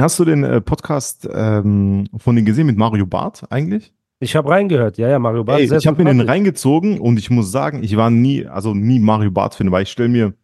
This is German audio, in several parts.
Hast du den äh, Podcast ähm, von den gesehen mit Mario Barth eigentlich? Ich habe reingehört, ja, ja, Mario Barth. Ey, ich habe mir den reingezogen und ich muss sagen, ich war nie, also nie Mario Barth Fan, weil ich stelle mir,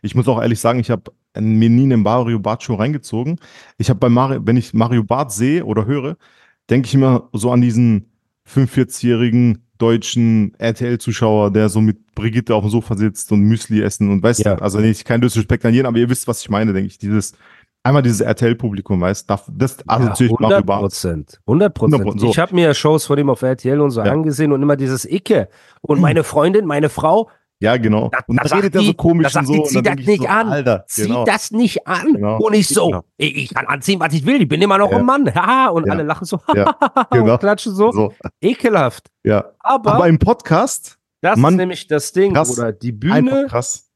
ich muss auch ehrlich sagen, ich habe mir nie einen Mario Barth Show reingezogen. Ich habe bei Mario, wenn ich Mario Barth sehe oder höre, denke ich immer so an diesen 45-jährigen deutschen RTL-Zuschauer, der so mit Brigitte auf dem Sofa sitzt und Müsli essen und weißt Ja. du, also nicht kein Disrespect an jeden, aber ihr wisst, was ich meine, denke ich. Dieses, einmal dieses RTL-Publikum, weißt du, das assoziiere Ja, Mario 100 Barth. Prozent. 100 Prozent. 100%, so. Ich habe mir Shows von ihm auf RTL und so Ja. angesehen und immer dieses Icke. Und meine Freundin, meine Frau, Ja, genau. da, und da redet er so komisch und so. die, und zieh dann das nicht so, an. Alter, Zieh genau. das nicht an. Genau. Und ich so, Genau. ich, kann anziehen, was ich will. Ich bin immer noch Ja. ein Mann. Haha. und Ja. alle lachen so Ja, genau. und klatschen so. So, Ekelhaft. ja. Aber, Aber im Podcast, das Mann, ist nämlich das Ding, krass. oder die Bühne,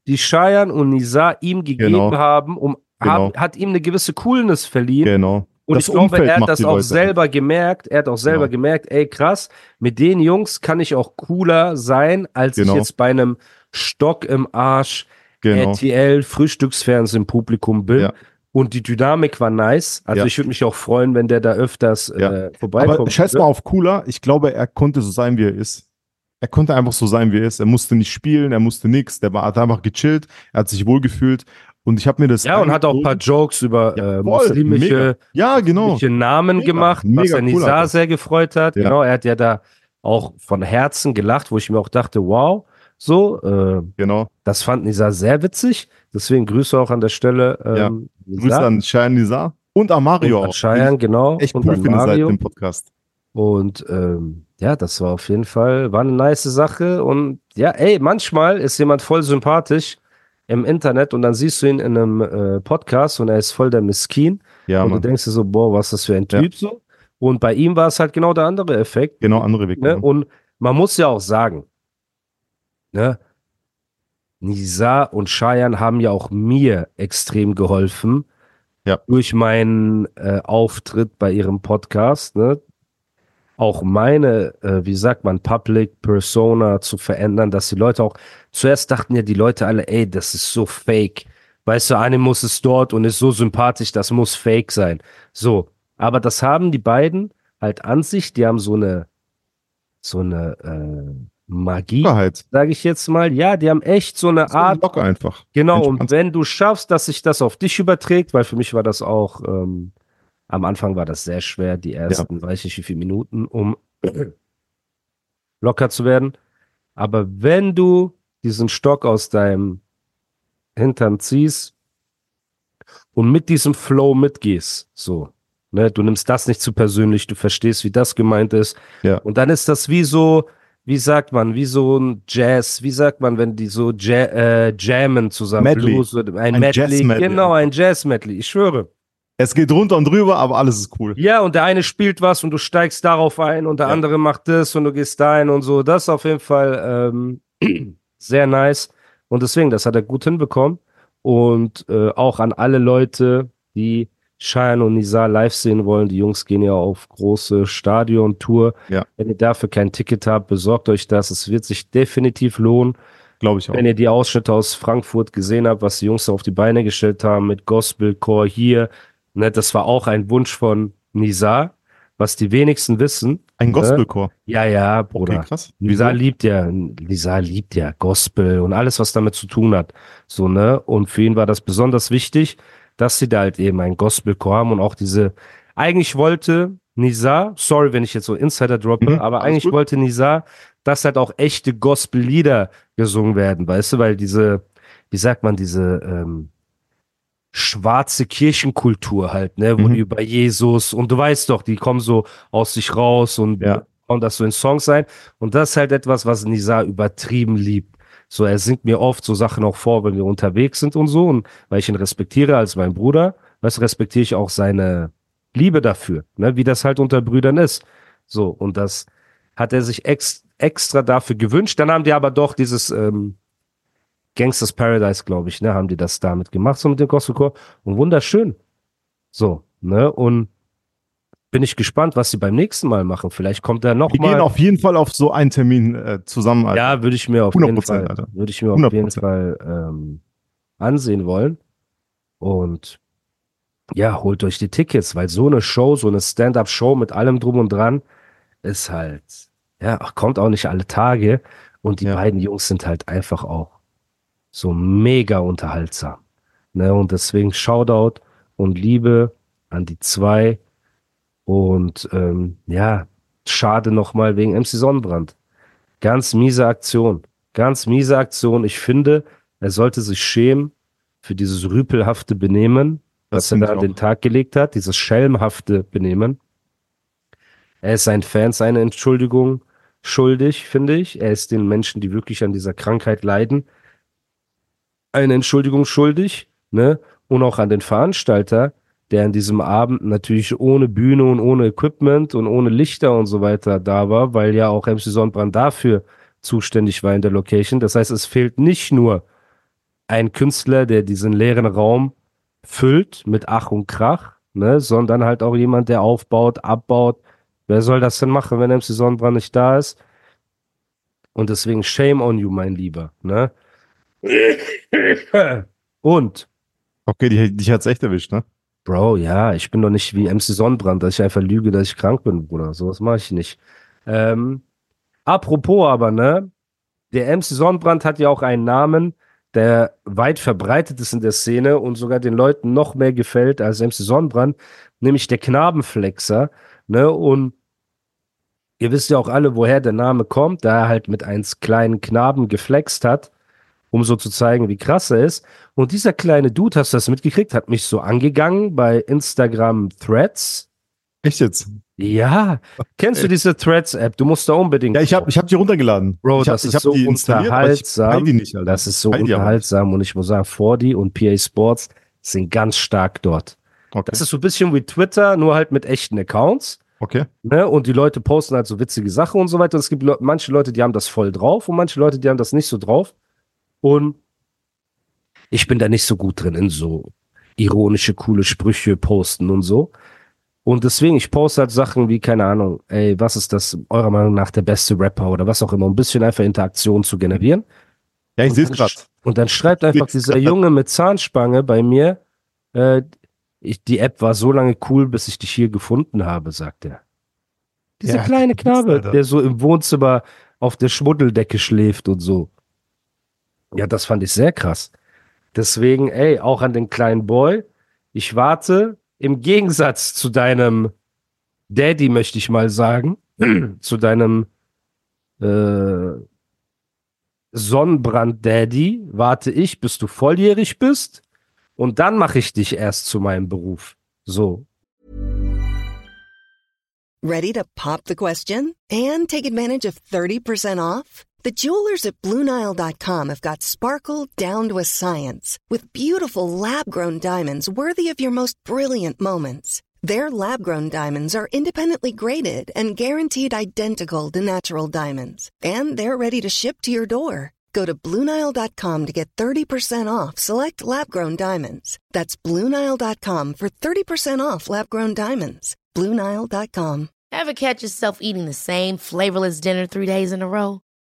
die Cheyenne und Nisa ihm gegeben Genau. haben, um, Genau. haben, hat ihm eine gewisse Coolness verliehen. Genau. Und Das ich glaube, Umfeld er hat das auch Leute. selber gemerkt. Er hat auch selber Genau. gemerkt, ey, krass, mit den Jungs kann ich auch cooler sein, als Genau. ich jetzt bei einem Stock im Arsch Genau. RTL Frühstücksfernsehen Publikum bin. Ja. Und die Dynamik war nice. Also Ja. ich würde mich auch freuen, wenn der da öfters Ja. äh, vorbeikommt. Aber scheiß mal auf cooler. Ich glaube, er konnte so sein, wie er ist. Er konnte einfach so sein, wie er ist. Er musste nicht spielen, er musste nichts. Der war, hat einfach gechillt, er hat sich wohlgefühlt. Und ich habe mir das. Ja, und hat auch ein paar. Jokes über Ja, äh, muslimische. Ja, genau. muslimische Namen Mega, gemacht, was mega cool, Nizar Alter. sehr gefreut hat. Ja. Genau, er hat ja da auch von Herzen gelacht, wo ich mir auch dachte, wow, so, äh, Genau. das fand Nizar sehr witzig. Deswegen Grüße auch an der Stelle. Ähm, Grüße an Cheyenne Nizar und an Mario und an auch. Cheyenne, genau. Echt und cool finde seit dem Podcast. Und ähm, ja, das war auf jeden Fall, war eine nice Sache. Und ja, ey, manchmal ist jemand voll sympathisch im Internet und dann siehst du ihn in einem äh, Podcast und er ist voll der Miskin. Ja, und Mann. du denkst dir so, boah, was ist das für ein Ja. Typ so? Und bei ihm war es halt genau der andere Effekt. Genau, andere Weg. Ne? Und man muss ja auch sagen, ne? Nisa und Cheyenne haben ja auch mir extrem geholfen. Ja. Durch meinen äh, Auftritt bei ihrem Podcast, ne? Auch meine, äh, wie sagt man, Public Persona zu verändern, dass die Leute auch, zuerst dachten ja die Leute alle, ey, das ist so fake. Weißt du, Animus ist dort und ist so sympathisch, das muss fake sein. So. Aber das haben die beiden halt an sich, die haben so eine, so eine äh, Magie, sage ich jetzt mal. Ja, die haben echt so eine Art. locker einfach. Genau, und wenn du schaffst, dass sich das auf dich überträgt, weil für mich war das auch, ähm, am Anfang war das sehr schwer, die ersten, weiß ich nicht wie viele Minuten, um locker zu werden. Aber wenn du diesen Stock aus deinem Hintern ziehst und mit diesem Flow mitgehst, so, ne, du nimmst das nicht zu persönlich, du verstehst, wie das gemeint ist. Ja. Und dann ist das wie so, wie sagt man, wie so ein Jazz, wie sagt man, wenn die so ja, äh, jammen zusammen, Medley. Blues ein, Ein Medley, Jazz-Medley. genau, ein Jazz-Medley, ich schwöre. Es geht runter und drüber, aber alles ist cool. Ja, und der eine spielt was und du steigst darauf ein und der Ja. andere macht das und du gehst dahin und so. Das ist auf jeden Fall ähm, sehr nice. Und deswegen, das hat er gut hinbekommen. Und äh, auch an alle Leute, die Cheyenne und Nizar live sehen wollen. Die Jungs gehen ja auf große Stadion-Tour. Ja. Wenn ihr dafür kein Ticket habt, besorgt euch das. Es wird sich definitiv lohnen. Glaube ich auch. Wenn ihr die Ausschnitte aus Frankfurt gesehen habt, was die Jungs da auf die Beine gestellt haben mit Gospelchor hier, ne, das war auch ein Wunsch von Nizar, was die wenigsten wissen. Ein Gospelchor. Ja, ja, Bruder. Okay, krass. Nizar liebt ja, Nizar liebt ja Gospel und alles, was damit zu tun hat. So, ne? Und für ihn war das besonders wichtig, dass sie da halt eben ein Gospelchor haben und auch diese, eigentlich wollte Nizar, sorry, wenn ich jetzt so Insider droppe, Mhm, aber eigentlich gut. wollte Nizar, dass halt auch echte Gospel-Lieder gesungen werden, weißt du, weil diese, wie sagt man, diese, ähm, schwarze Kirchenkultur halt, ne, wo Mhm. die über Jesus und du weißt doch, die kommen so aus sich raus und Ja. und das so in Songs sein. Und das ist halt etwas, was Nizar übertrieben liebt. So, er singt mir oft so Sachen auch vor, wenn wir unterwegs sind und so. Und weil ich ihn respektiere als mein Bruder, was respektiere ich auch seine Liebe dafür, ne, wie das halt unter Brüdern ist. So, und das hat er sich ex extra dafür gewünscht. Dann haben die aber doch dieses ähm, Gangsters Paradise, glaube ich, ne, haben die das damit gemacht, so mit dem Gospelchor. Und wunderschön. So, ne, und bin ich gespannt, was sie beim nächsten Mal machen. Vielleicht kommt er noch Wir mal. gehen auf jeden Fall auf so einen Termin äh, zusammen. Alter. Ja, würde ich mir auf 100%, jeden Fall, Alter. würde ich mir auf 100%. jeden Fall ähm, ansehen wollen. Und ja, holt euch die Tickets, weil so eine Show, so eine Stand-up-Show mit allem drum und dran ist halt, ja, kommt auch nicht alle Tage. Und die Ja. beiden Jungs sind halt einfach auch so mega unterhaltsam. Ne? Und deswegen Shoutout und Liebe an die zwei. Und ähm, ja, schade nochmal wegen MC Sonnenbrand. Ganz miese Aktion. Ganz miese Aktion. Ich finde, er sollte sich schämen für dieses rüpelhafte Benehmen, Das was er da an den. Tag gelegt hat, dieses schelmhafte Benehmen. Er ist seinen Fans eine Entschuldigung schuldig, finde ich. Er ist den Menschen, die wirklich an dieser Krankheit leiden, eine Entschuldigung schuldig, ne? Und auch an den Veranstalter, der an diesem Abend natürlich ohne Bühne und ohne Equipment und ohne Lichter und so weiter da war, weil ja auch MC Sonnenbrand dafür zuständig war in der Location. Das heißt, es fehlt nicht nur ein Künstler, der diesen leeren Raum füllt mit Ach und Krach, ne, sondern halt auch jemand, der aufbaut, abbaut. Wer soll das denn machen, wenn MC Sonnenbrand nicht da ist? Und deswegen shame on you, mein Lieber, ne? Und Okay, die, dich hat's echt erwischt, ne? Bro, ja, ich bin doch nicht wie MC Sonnenbrand, dass ich einfach lüge, dass ich krank bin, Bruder. Sowas mache ich nicht. Ähm, apropos aber, ne? Der MC Sonnenbrand hat ja auch einen Namen, der weit verbreitet ist in der Szene und sogar den Leuten noch mehr gefällt als MC Sonnenbrand, nämlich der Knabenflexer, ne? Und ihr wisst ja auch alle, woher der Name kommt, da er halt mit einem kleinen Knaben geflext hat, um so zu zeigen, wie krass er ist. Und dieser kleine Dude, hast du das mitgekriegt, hat mich so angegangen bei Instagram Threads. Echt jetzt? Ja, kennst du diese Threads-App? Du musst da unbedingt. Ja, ich habe ich hab die runtergeladen. Bro, ich hab, das ich ist hab so die unterhaltsam. die nicht. Das ist so unterhaltsam und ich muss sagen, 4D und PA Sports sind ganz stark dort. Okay. Das ist so ein bisschen wie Twitter, nur halt mit echten Accounts. okay. Ne? Und die Leute posten halt so witzige Sachen und so weiter. Und es gibt Le manche Leute, die haben das voll drauf und manche Leute, die haben das nicht so drauf. Und ich bin da nicht so gut drin in so ironische, coole Sprüche posten und so. Und deswegen, ich poste halt Sachen wie, keine Ahnung, ey, was ist das eurer Meinung nach der beste Rapper oder was auch immer, um ein bisschen einfach Interaktion zu generieren. Ja, ich sehe es gerade. Und dann schreibt einfach dieser. Junge mit Zahnspange bei mir, äh, ich, die App war so lange cool, bis ich dich hier gefunden habe, sagt er. Dieser Ja, kleine Knabe, der so im Wohnzimmer auf der Schmuddeldecke schläft und so. Ja, das fand ich sehr krass. Deswegen, ey, auch an den kleinen Boy, ich warte im Gegensatz zu deinem Daddy, möchte ich mal sagen, zu deinem äh, Sonnenbrand-Daddy, warte ich, bis du volljährig bist und dann mache ich dich erst zu meinem Beruf. So. Ready to pop the question and take advantage of 30% off? The jewelers at BlueNile.com have got sparkle down to a science with beautiful lab grown diamonds worthy of your most brilliant moments. Their lab grown diamonds are independently graded and guaranteed identical to natural diamonds, and they're ready to ship to your door. Go to BlueNile.com to get 30% off select lab grown diamonds. That's BlueNile.com for 30% off lab grown diamonds. BlueNile.com. Ever catch yourself eating the same flavorless dinner three days in a row?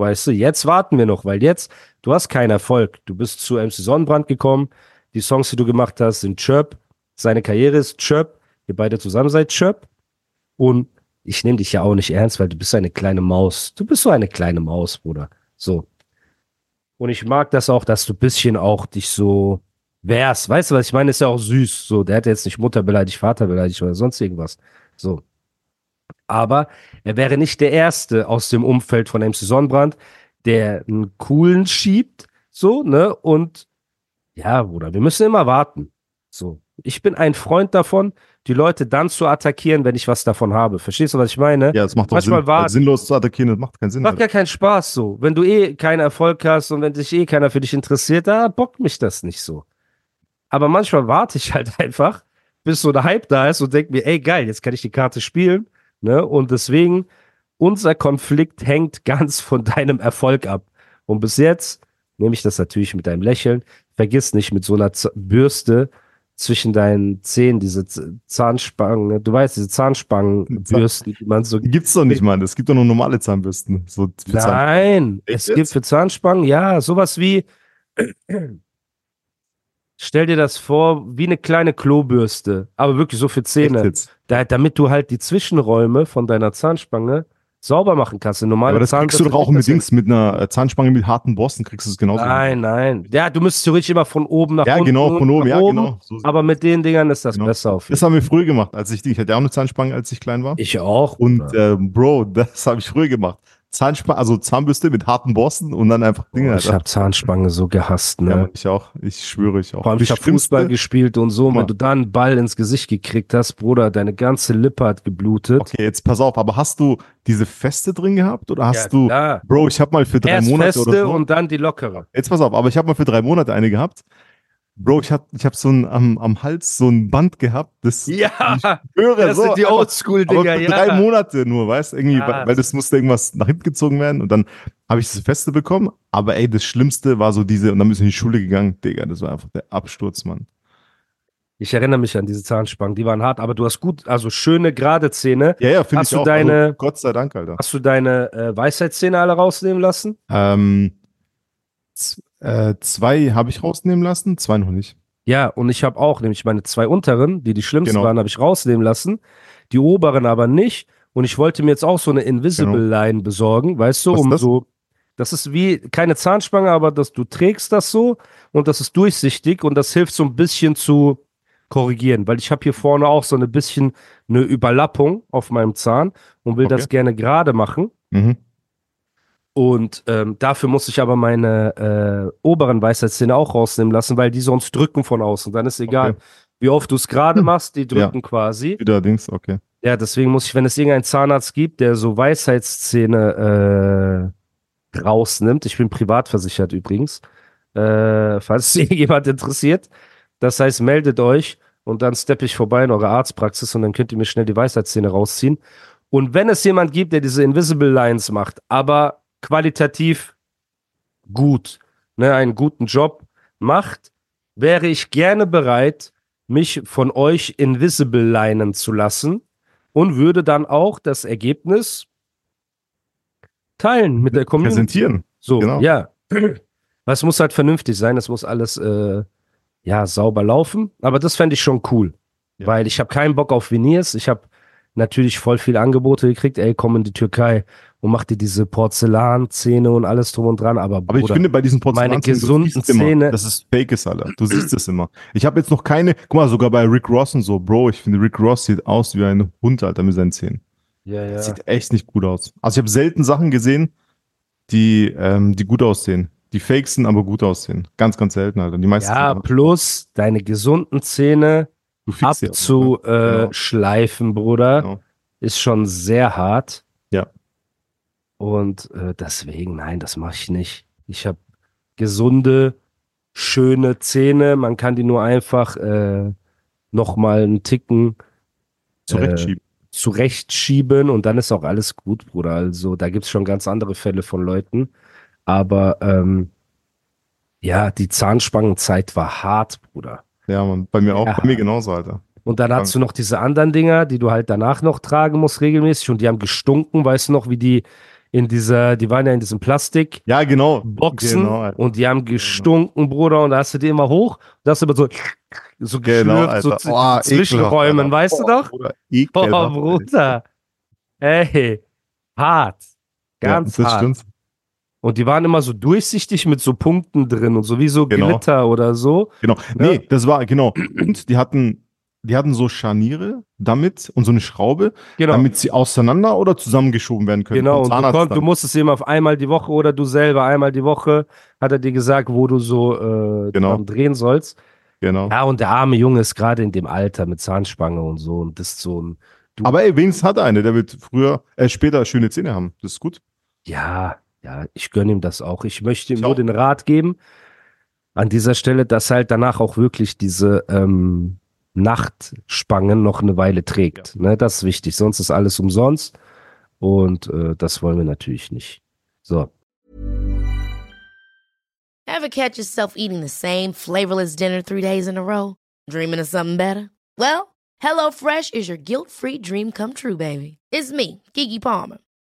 Weißt du, jetzt warten wir noch, weil jetzt, du hast keinen Erfolg. Du bist zu MC Sonnenbrand gekommen. Die Songs, die du gemacht hast, sind Chirp. Seine Karriere ist Chirp. Ihr beide zusammen seid Chirp. Und ich nehme dich ja auch nicht ernst, weil du bist eine kleine Maus. Du bist so eine kleine Maus, Bruder. So. Und ich mag das auch, dass du bisschen auch dich so wehrst. Weißt du, was ich meine? Ist ja auch süß. So, der hat jetzt nicht Mutter beleidigt, Vater beleidigt oder sonst irgendwas. So. Aber er wäre nicht der Erste aus dem Umfeld von MC Sonnenbrand, der einen coolen schiebt, so, ne? Und ja, Bruder, wir müssen immer warten. So. Ich bin ein Freund davon, die Leute dann zu attackieren, wenn ich was davon habe. Verstehst du, was ich meine? Ja, das macht doch Manchmal Sinn. war- Weil sinnlos zu attackieren, das macht keinen Sinn. Macht ja keinen Spaß so. Wenn du eh keinen Erfolg hast und wenn sich eh keiner für dich interessiert, da bockt mich das nicht so. Aber manchmal warte ich halt einfach, bis so der Hype da ist und denke mir, ey geil, jetzt kann ich die Karte spielen. Ne? Und deswegen, unser Konflikt hängt ganz von deinem Erfolg ab. Und bis jetzt nehme ich das natürlich mit einem Lächeln. Vergiss nicht mit so einer Z Bürste zwischen deinen Zähnen, diese Z Zahnspangen, ne? du weißt, diese Zahnspangenbürsten, die man so Die gibt's doch nicht, Mann. Es gibt doch nur normale Zahnbürsten. So Zahn Nein, Echt es gibt für Zahnspangen, ja, sowas wie, stell dir das vor, wie eine kleine Klobürste, aber wirklich so für Zähne, da, damit du halt die Zwischenräume von deiner Zahnspange sauber machen kannst. Normale Aber das kriegst du doch auch mit Dings, mit einer äh, Zahnspange mit harten Borsten kriegst du es genauso. Nein, nein. Ja, du müsstest theoretisch immer von oben nach Ja, unten. genau, von oben, ja, genau. So, Aber mit den Dingern ist das Genau. besser auf jeden das haben wir früher gemacht, als ich, ich hatte ja auch eine Zahnspange, als ich klein war. Ich auch. Und äh, Bro, das habe ich früher gemacht. Zahnspange, also Zahnbürste mit harten Borsten und dann einfach Dinge. Boah, ich habe Zahnspange so gehasst, ne? ja, ich auch. Ich schwöre, ich auch. Vor allem, ich habe Fußball gespielt und so. Und wenn du da einen Ball ins Gesicht gekriegt hast, Bruder, deine ganze Lippe hat geblutet. Okay, jetzt pass auf, aber hast du diese Feste drin gehabt oder hast Ja, du, klar. Bro, ich habe mal für drei Erst Monate feste oder so. und dann die lockere. Jetzt pass auf, aber ich habe mal für drei Monate eine gehabt. Bro, ich habe ich hab so ein, am, am Hals so ein Band gehabt, das Ja, höre das sind die Oldschool-Dinger, ja. drei Monate nur, weißt irgendwie, Ja, weil, weil das musste irgendwas nach hinten gezogen werden und dann habe ich diese Feste bekommen. Aber ey, das Schlimmste war so diese, und dann bist du in die Schule gegangen, Digga, das war einfach der Absturz, Mann. Ich erinnere mich an diese Zahnspangen, die waren hart, aber du hast gut, also schöne gerade Zähne. Ja, ja, finde ich du auch. deine- also, Gott sei Dank, Alter. Hast du deine äh, Weisheitszähne alle rausnehmen lassen? Ähm, äh, zwei habe ich rausnehmen lassen, zwei noch nicht. Ja, und ich habe auch, nämlich meine zwei unteren, die die schlimmsten Genau. waren, habe ich rausnehmen lassen. Die oberen aber nicht. Und ich wollte mir jetzt auch so eine Invisible Genau. Line besorgen, weißt du, Was um das? so. Das ist wie keine Zahnspange, aber dass du trägst das so und das ist durchsichtig und das hilft so ein bisschen zu korrigieren, weil ich habe hier vorne auch so ein bisschen eine Überlappung auf meinem Zahn und will Okay. das gerne gerade machen. Mhm. Und ähm, dafür muss ich aber meine äh, oberen Weisheitszähne auch rausnehmen lassen, weil die sonst drücken von außen. Dann ist egal, Okay. wie oft du es gerade machst, die drücken quasi. Wieder Dings, okay. Ja, deswegen muss ich, wenn es irgendeinen Zahnarzt gibt, der so Weisheitszähne äh, rausnimmt, ich bin privat versichert übrigens, äh, falls jemand interessiert. Das heißt, meldet euch und dann steppe ich vorbei in eure Arztpraxis und dann könnt ihr mir schnell die Weisheitszähne rausziehen. Und wenn es jemand gibt, der diese Invisible Lines macht, aber qualitativ gut, ne, einen guten Job macht, wäre ich gerne bereit, mich von euch Invisible linen zu lassen und würde dann auch das Ergebnis teilen mit der Community. Präsentieren. So, genau. ja. Was muss halt vernünftig sein, es muss alles äh, ja sauber laufen, aber das fände ich schon cool, Ja. weil ich habe keinen Bock auf Veneers, ich habe natürlich voll viele Angebote gekriegt, ey, komm in die Türkei und mach dir diese Porzellanzähne und alles drum und dran, aber, Aber ich Bruder, finde bei diesen meine Porzellanzähnen, du gesunden Zähne- dass es fake ist, Alter. Du siehst es immer. Ich habe jetzt noch keine, guck mal, sogar bei Rick Ross und so, Bro, ich finde Rick Ross sieht aus wie ein Hund, Alter, mit seinen Zähnen. ja, ja. Das sieht echt nicht gut aus. Also ich habe selten Sachen gesehen, die, ähm, die gut aussehen. Die fake sind, aber gut aussehen. Ganz, ganz selten, Alter. Die meisten Ja, plus deine gesunden Zähne abzuschleifen, äh, Genau. Bruder, Genau. ist schon sehr hart. Ja. Und äh, deswegen, nein, das mache ich nicht. Ich habe gesunde, schöne Zähne. Man kann die nur einfach äh, nochmal einen Ticken Zurechtschieben. zurechtschieben und dann ist auch alles gut, Bruder. Also da gibt es schon ganz andere Fälle von Leuten. Aber ähm, ja, die Zahnspangenzeit war hart, Bruder. Ja, man, bei mir auch, Ja. bei mir genauso, Alter. Und dann hast du noch diese anderen Dinger, die du halt danach noch tragen musst regelmäßig und die haben gestunken, weißt du noch, wie die in dieser, die waren ja in diesem Plastikboxen Ja, genau. Genau, Alter. und die haben gestunken, Bruder, und da hast du die immer hoch, da hast du immer so, so Genau, geschlürft, so Oh, Zwischenräumen, ekelhaft, weißt du Alter. doch? Bruder, Oh, ekelhaft, ey. Bruder. Ey, hart. Ganz ja, das hart. stimmt. Und die waren immer so durchsichtig mit so Punkten drin und so wie so Genau. Glitter oder so. Genau. Ja. Nee, das war, genau. Und die hatten, die hatten so Scharniere damit und so eine Schraube, Genau. damit sie auseinander oder zusammengeschoben werden können. Genau, und du, konnt, du musstest immer auf einmal die Woche oder du selber einmal die Woche, hat er dir gesagt, wo du so äh, Genau. drehen sollst. Genau. Ja, und der arme Junge ist gerade in dem Alter mit Zahnspange und so und das ist so ein, Aber ey, wenigstens hat er eine, der wird früher, äh, später schöne Zähne haben. Das ist gut. ja, ja, ich gönne ihm das auch. Ich möchte ihm Ich nur auch. den Rat geben, an dieser Stelle, dass halt danach auch wirklich diese ähm, Nachtspangen noch eine Weile trägt. Ne, das ist wichtig, sonst ist alles umsonst und äh, das wollen wir natürlich nicht. So. Ever catch yourself eating the same flavorless dinner three days in a row? Dreaming of something better? Well, HelloFresh is your guilt free dream come true, baby. It's me, Kiki Palmer.